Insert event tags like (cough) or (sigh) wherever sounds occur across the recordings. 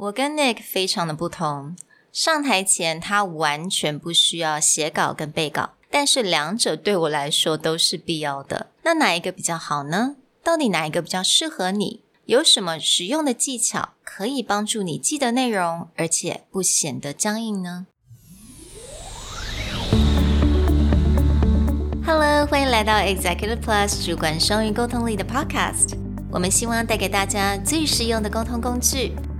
我跟 Nick 非常的不同。上台前，他完全不需要写稿跟背稿，但是两者对我来说都是必要的。那哪一个比较好呢？到底哪一个比较适合你？有什么实用的技巧可以帮助你记得内容，而且不显得僵硬呢？Hello，欢迎来到 Executive Plus 主管双语沟通力的 Podcast。我们希望带给大家最实用的沟通工具。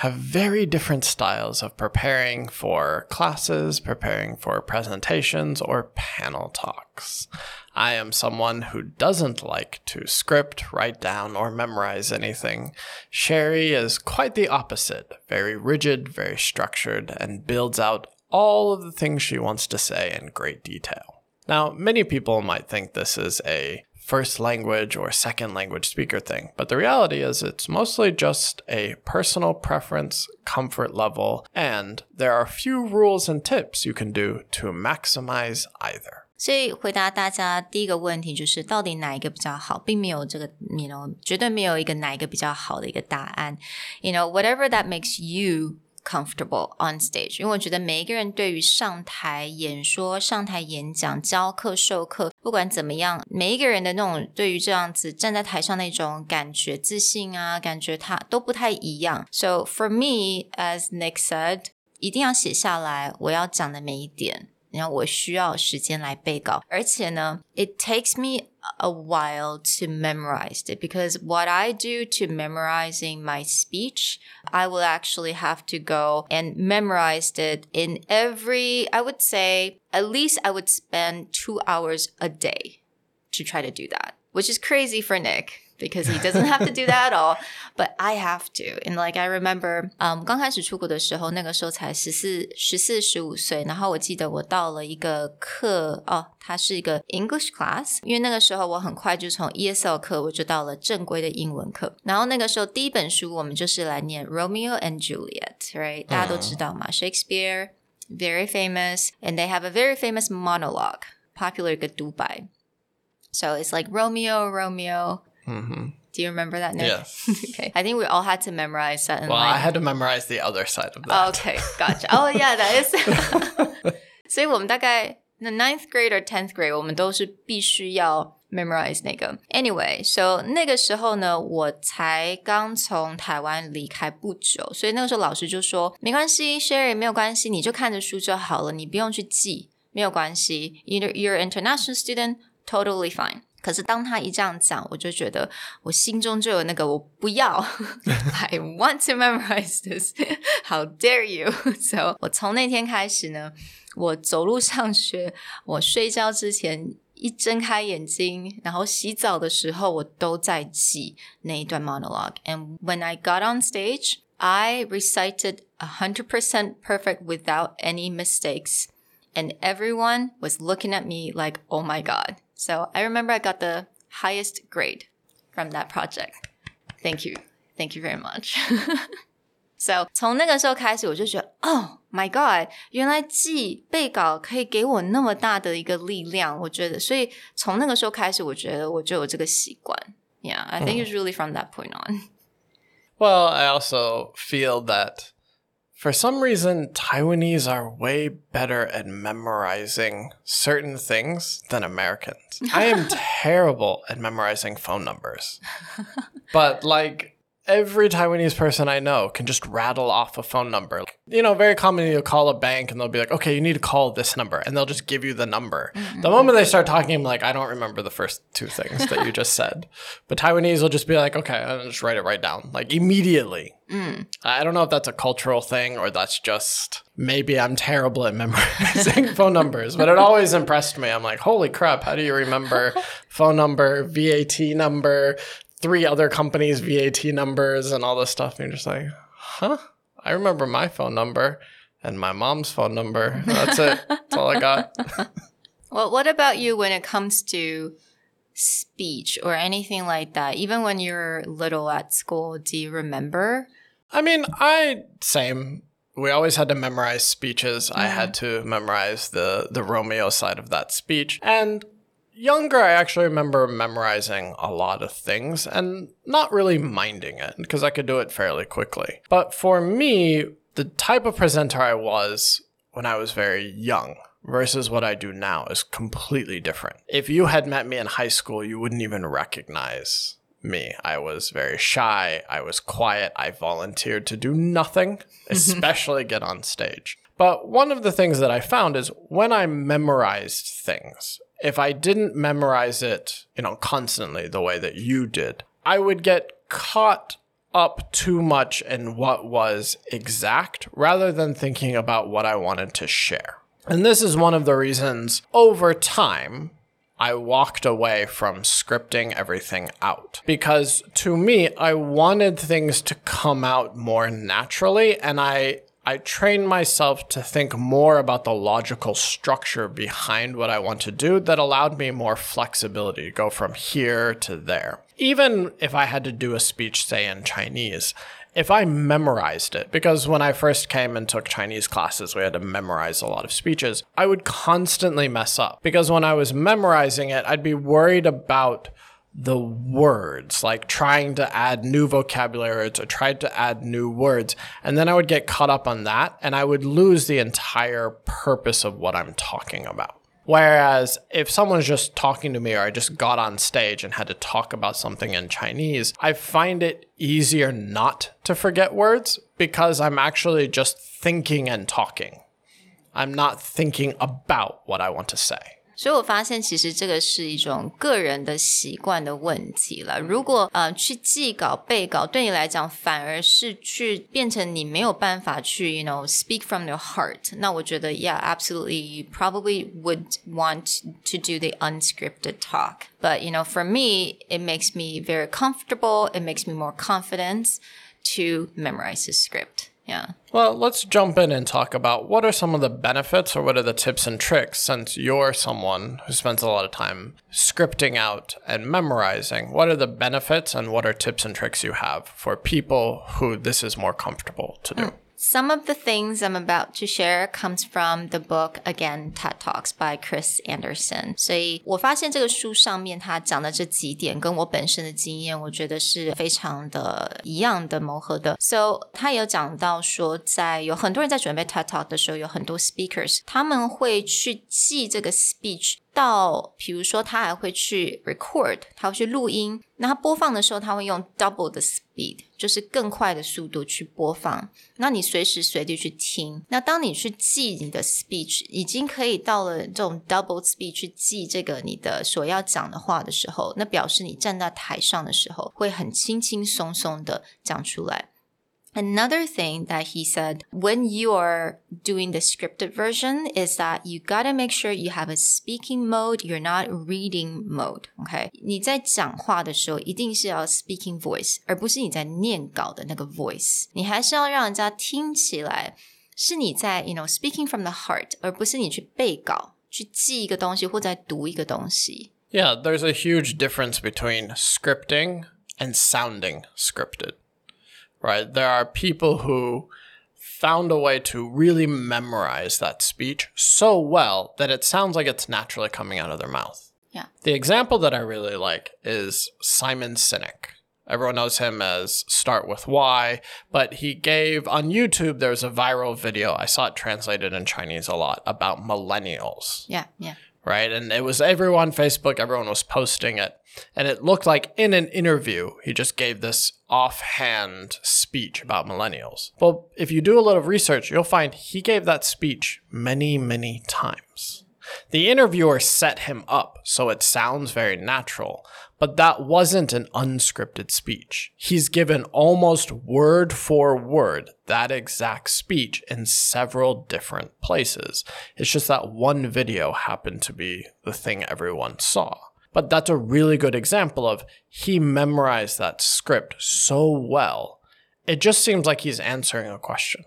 have very different styles of preparing for classes, preparing for presentations, or panel talks. I am someone who doesn't like to script, write down, or memorize anything. Sherry is quite the opposite very rigid, very structured, and builds out all of the things she wants to say in great detail. Now, many people might think this is a first language or second language speaker thing. But the reality is, it's mostly just a personal preference, comfort level, and there are a few rules and tips you can do to maximize either. 所以回答大家第一个问题就是到底哪一个比较好，并没有这个，you know，绝对没有一个哪一个比较好的一个答案。You know, whatever that makes you comfortable on stage，因为我觉得每一个人对于上台演说、上台演讲、教课、授课，不管怎么样，每一个人的那种对于这样子站在台上那种感觉、自信啊，感觉他都不太一样。So for me, as Nick said，一定要写下来我要讲的每一点。然后我需要时间来背稿，而且呢，it takes me a while to memorize it because what I do to memorizing my speech, I will actually have to go and memorize it in every, I would say, at least I would spend two hours a day to try to do that, which is crazy for Nick because he doesn't have to do that at all. But I have to. And like I remember, um, 刚开始出国的时候，那个时候才十四、十四、十五岁。然后我记得我到了一个课，哦，它是一个 English class。因为那个时候我很快就从 ESL 课我就到了正规的英文课。然后那个时候第一本书我们就是来念 Romeo and Juliet，right？大家都知道嘛，Shakespeare very famous, and they have a very famous monologue, popular 一个独白。So it's like Romeo, Romeo. Mm-hmm. Do you remember that name? Yes. (laughs) okay. I think we all had to memorize that. well, I had to memorize the other side of that. Okay, gotcha. oh yeah, that is. (laughs) 所以我们大概 the ninth grade or tenth grade，我们都是必须要 memorize 那个。Anyway，so 那个时候呢，我才刚从台湾离开不久，所以那个时候老师就说没关系，Sherry 没有关系，你就看着书就好了，你不用去记，没有关系。Either you're an international student, totally fine. 可是当他一这样讲，我就觉得我心中就有那个我不要，I want (laughs) to memorize this. (laughs) How dare you? (laughs) So 我从那天开始呢，我走路上学，我睡觉之前一睁开眼睛，然后洗澡的时候，我都在记那一段 monologue. And when I got on stage, I recited hundred percent perfect without any mistakes. And everyone was looking at me like, oh my God. So I remember I got the highest grade from that project. Thank you. Thank you very much. (laughs) so 从那个时候开始，我就觉得，Oh my God，原来记背稿可以给我那么大的一个力量。我觉得，所以从那个时候开始，我觉得我就有这个习惯。Yeah, I think it's really from that point on. Well, I also feel that for some reason, Taiwanese are way better at memorizing certain things than Americans. I am (laughs) terrible at memorizing phone numbers. But like every Taiwanese person I know can just rattle off a phone number. You know, very commonly you'll call a bank and they'll be like, okay, you need to call this number. And they'll just give you the number. Mm-hmm. The moment they start talking, I'm like, I don't remember the first two things that you just said. (laughs) But Taiwanese will just be like, okay, I'll just write it right down, like immediately. Mm. I don't know if that's a cultural thing or that's just maybe I'm terrible at (laughs) memorizing phone numbers, but it always impressed me. I'm like, holy crap, how do you remember (laughs) phone number, VAT number, three other companies' VAT numbers, and all this stuff? And you're just like, huh? I remember my phone number and my mom's phone number. (laughs) That's it. That's all I got. (laughs) well, what about you when it comes to speech or anything like that? Even when you're little at school, do you remember? I mean, I same. We always had to memorize speeches. Mm-hmm. I had to memorize the the Romeo side of that speech. And younger, I actually remember memorizing a lot of things and not really minding it because I could do it fairly quickly. But for me, the type of presenter I was when I was very young versus what I do now is completely different. If you had met me in high school, you wouldn't even recognize me. I was very shy. I was quiet. I volunteered to do nothing, (laughs) mm-hmm. especially get on stage. But one of the things that I found is when I memorized things, if I didn't memorize it, you know, constantly the way that you did, I would get caught up too much in what was exact rather than thinking about what I wanted to share. And this is one of the reasons over time I walked away from scripting everything out because to me, I wanted things to come out more naturally and I I trained myself to think more about the logical structure behind what I want to do that allowed me more flexibility to go from here to there. Even if I had to do a speech, say in Chinese, if I memorized it, because when I first came and took Chinese classes, we had to memorize a lot of speeches, I would constantly mess up. Because when I was memorizing it, I'd be worried about the words, like trying to add new vocabulary or tried to add new words. And then I would get caught up on that and I would lose the entire purpose of what I'm talking about. Whereas if someone's just talking to me or I just got on stage and had to talk about something in Chinese, I find it easier not to forget words because I'm actually just thinking and talking. I'm not thinking about what I want to say. 所以我发现，其实这个是一种个人的习惯的问题了。如果呃去记稿背稿，对你来讲反而是去变成你没有办法去，you know speak from your heart。那我觉得，yeah absolutely you probably would want to do the unscripted talk。But you know for me it makes me very comfortable. It makes me more confident to memorize the script. Yeah. Well, let's jump in and talk about what are some of the benefits or what are the tips and tricks since you're someone who spends a lot of time scripting out and memorizing. What are the benefits and what are tips and tricks you have for people who this is more comfortable to do? Mm. Some of the things I'm about to share comes from the book again TED Talks by Chris Anderson。所以我发现这个书上面他讲的这几点跟我本身的经验，我觉得是非常的一样的谋合的。So 他有讲到说，在有很多人在准备 TED Talk 的时候，有很多 speakers 他们会去记这个 speech。 到，比如说他还会去 record，他会去录音。那他播放的时候，他会用 double 的 speed，就是更快的速度去播放。那你随时随地去听。那当你去记你的 speech，已经可以到了这种 double speed 去记这个你的所要讲的话的时候，那表示你站在台上的时候会很轻轻松松的讲出来。Another thing that he said when you are doing the scripted version is that you gotta make sure you have a speaking mode, you're not reading mode. OK，你在讲话的时候一定是要 speaking voice，而不是你在念稿的那个 voice。你还是要让人家听起来是你在 you know speaking from the heart，而不是你去背稿去记一个东西或在读一个东西。Yeah, there's a huge difference between scripting and sounding scripted right? There are people who found a way to really memorize that speech so well that it sounds like it's naturally coming out of their mouth. Yeah. The example that I really like is Simon Sinek. Everyone knows him as Start With Why, but he gave on YouTube, there's a viral video. I saw it translated in Chinese a lot about millennials. Yeah, yeah right? And it was everyone Facebook, everyone was posting it. And it looked like in an interview, he just gave this offhand speech about millennials. Well, if you do a little research, you'll find he gave that speech many, many times. The interviewer set him up so it sounds very natural, but that wasn't an unscripted speech. He's given almost word for word that exact speech in several different places. It's just that one video happened to be the thing everyone saw. But that's a really good example of he memorized that script so well. It just seems like he's answering a question.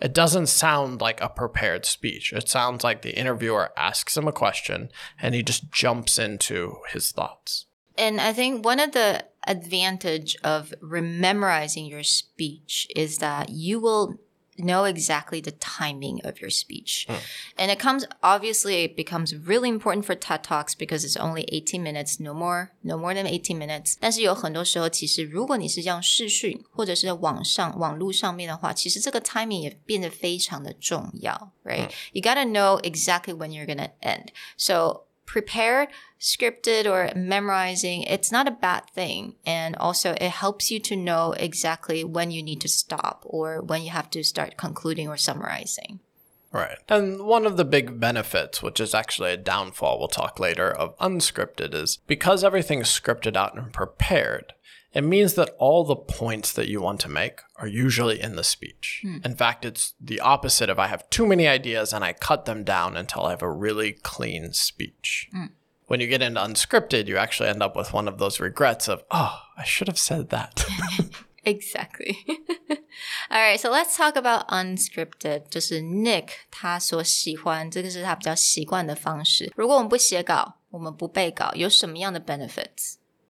It doesn't sound like a prepared speech. It sounds like the interviewer asks him a question and he just jumps into his thoughts. And I think one of the advantage of rememorizing your speech is that you will know exactly the timing of your speech. Mm. And it comes obviously it becomes really important for TED Talks because it's only 18 minutes, no more, no more than 18 minutes. 但是有很多时候，其实如果你是用视讯或者是网上网络上面的话，其实这个 timing 也变得非常的重要，right?、嗯、you gotta know exactly when you're gonna end. So prepared, scripted, or memorizing, it's not a bad thing. And also, it helps you to know exactly when you need to stop or when you have to start concluding or summarizing. Right. And one of the big benefits, which is actually a downfall we'll talk later, of unscripted is because everything's scripted out and prepared, it means that all the points that you want to make are usually in the speech. Hmm. In fact, it's the opposite of I have too many ideas and I cut them down until I have a really clean speech. Hmm. When you get into unscripted, you actually end up with one of those regrets of, oh, I should have said that. (laughs) exactly. (laughs) All right, so let's talk about unscripted. 就是 Nick 他所喜欢，这个是他比较习惯的方式。如果我们不写稿，我们不背稿，有什么样的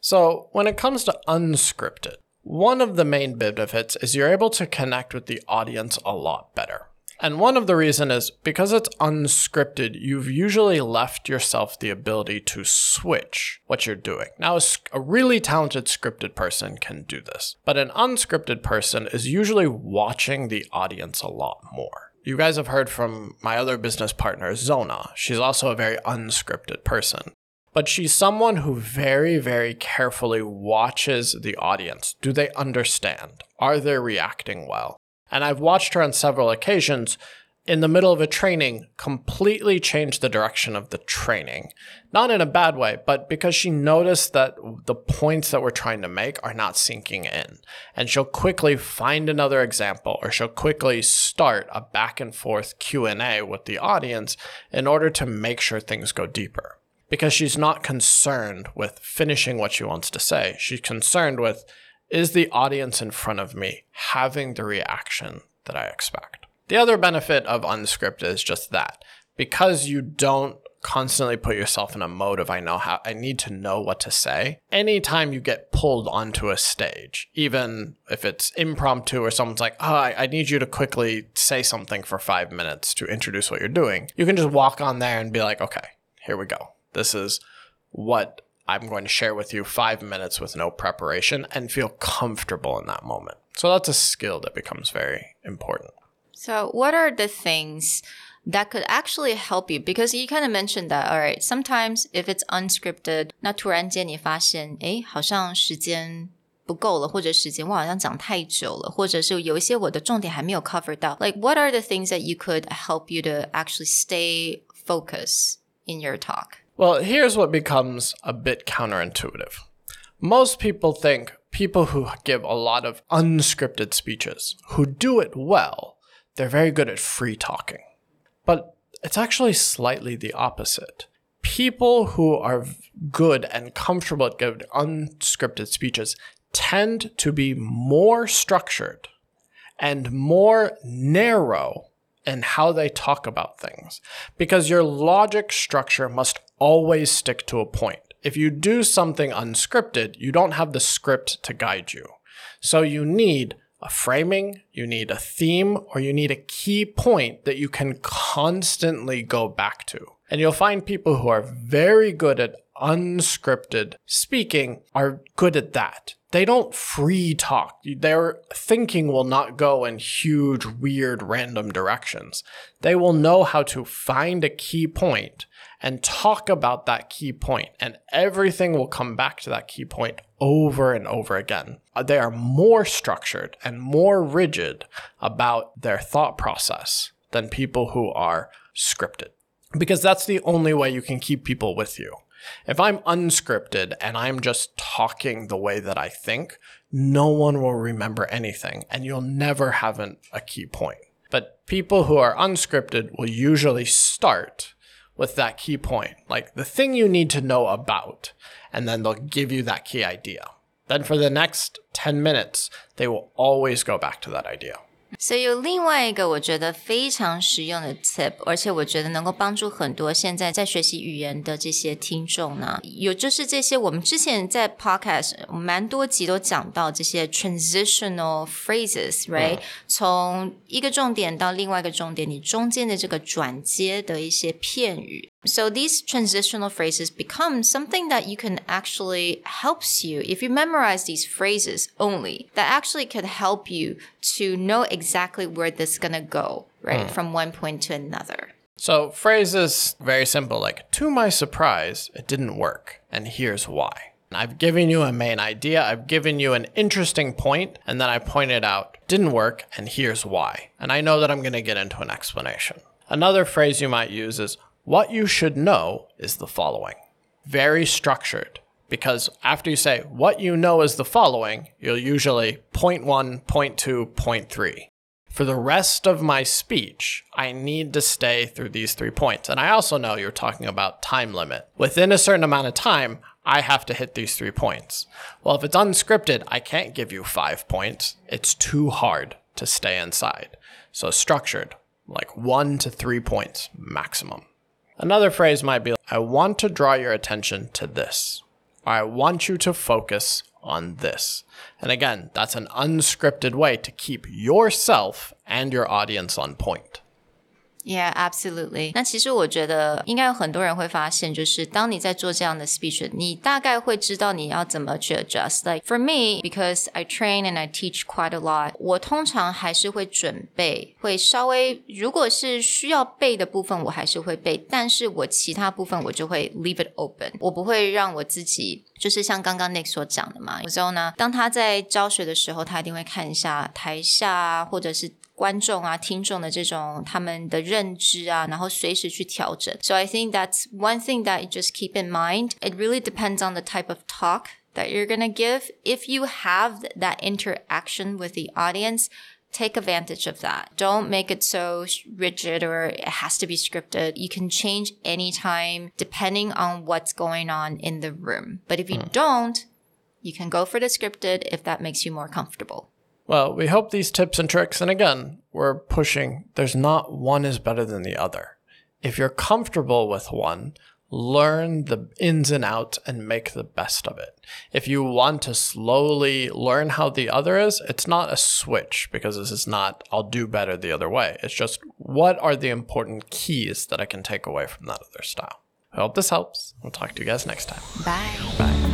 Benefits？so, when it comes to unscripted, one of the main benefits is you're able to connect with the audience a lot better. And one of the reason is because it's unscripted, you've usually left yourself the ability to switch what you're doing. Now, a really talented scripted person can do this, but an unscripted person is usually watching the audience a lot more. You guys have heard from my other business partner, Zona. She's also a very unscripted person but she's someone who very, very carefully watches the audience. Do they understand? Are they reacting well? And I've watched her on several occasions in the middle of a training completely change the direction of the training. Not in a bad way, but because she noticed that the points that we're trying to make are not sinking in. And she'll quickly find another example or she'll quickly start a back and forth Q&A with the audience in order to make sure things go deeper because she's not concerned with finishing what she wants to say. She's concerned with is the audience in front of me having the reaction that I expect? The other benefit of unscripted is just that because you don't constantly put yourself in a mode of I know how I need to know what to say. Anytime you get pulled onto a stage, even if it's impromptu or someone's like, oh, I, I, need you to quickly say something for five minutes to introduce what you're doing, you can just walk on there and be like, okay, here we go. This is what I'm going to share with you five minutes with no preparation and feel comfortable in that moment. So that's a skill that becomes very important. So, what are the things that could actually help you? Because you kind of mentioned that, all right, sometimes if it's unscripted, 那突然间你发现，哎，好像时间不够了，或者时间我好像讲太久了，或者是有一些我的重点还没有 cover 到。Like, what are the things that you could help you to actually stay focused in your talk? Well, here's what becomes a bit counterintuitive. Most people think people who give a lot of unscripted speeches, who do it well, they're very good at free talking. But it's actually slightly the opposite. People who are good and comfortable at giving unscripted speeches tend to be more structured and more narrow in how they talk about things because your logic structure must always stick to a point. If you do something unscripted, you don't have the script to guide you. So you need a framing, you need a theme, or you need a key point that you can constantly go back to. And you'll find people who are very good at unscripted speaking are good at that. They don't free talk. Their thinking will not go in huge, weird, random directions. They will know how to find a key point and talk about that key point, and everything will come back to that key point over and over again. Uh, they are more structured and more rigid about their thought process than people who are scripted. Because that's the only way you can keep people with you. If I'm unscripted and I'm just talking the way that I think, no one will remember anything and you'll never have an, a key point. But people who are unscripted will usually start with that key point, like the thing you need to know about, and then they'll give you that key idea. Then for the next 10 minutes, they will always go back to that idea. 所以有另外一个我觉得非常实用的 tip，而且我觉得能够帮助很多现在在学习语言的这些听众呢，有就是这些我们之前在 podcast 蛮多集都讲到这些 transitional phrases，right？、嗯、从一个重点到另外一个重点，你中间的这个转接的一些片语。So these transitional phrases become something that you can actually helps you if you memorize these phrases only. That actually could help you to know exactly where this is gonna go, right? Mm. From one point to another. So phrases very simple like to my surprise, it didn't work, and here's why. I've given you a main idea, I've given you an interesting point, and then I pointed out didn't work, and here's why. And I know that I'm going to get into an explanation. Another phrase you might use is what you should know is the following. Very structured, because after you say what you know is the following, you'll usually point one, point two, point three. For the rest of my speech, I need to stay through these three points. And I also know you're talking about time limit. Within a certain amount of time, I have to hit these three points. Well, if it's unscripted, I can't give you five points. It's too hard to stay inside. So structured, like one to three points maximum. Another phrase might be I want to draw your attention to this. I want you to focus on this. And again, that's an unscripted way to keep yourself and your audience on point. Yeah, absolutely. 那其实我觉得应该有很多人会发现，就是当你在做这样的 speech，你大概会知道你要怎么去 adjust. Like for me, because I train and I teach quite a lot，我通常还是会准备，会稍微如果是需要背的部分，我还是会背，但是我其他部分我就会 leave it open，我不会让我自己。就是像刚刚 Nick 所讲的嘛，有时候呢，当他在教学的时候，他一定会看一下台下或者是观众啊、听众的这种他们的认知啊，然后随时去调整。So I think that's one thing that you just keep in mind. It really depends on the type of talk that you're gonna give. If you have that interaction with the audience, take advantage of that. Don't make it so rigid or it has to be scripted. You can change anytime depending on what's going on in the room. But if you mm. don't, you can go for the scripted if that makes you more comfortable. Well, we hope these tips and tricks, and again, we're pushing, there's not one is better than the other. If you're comfortable with one, learn the ins and outs and make the best of it. If you want to slowly learn how the other is, it's not a switch because this is not, I'll do better the other way. It's just, what are the important keys that I can take away from that other style? I hope this helps. We'll talk to you guys next time. Bye. Bye.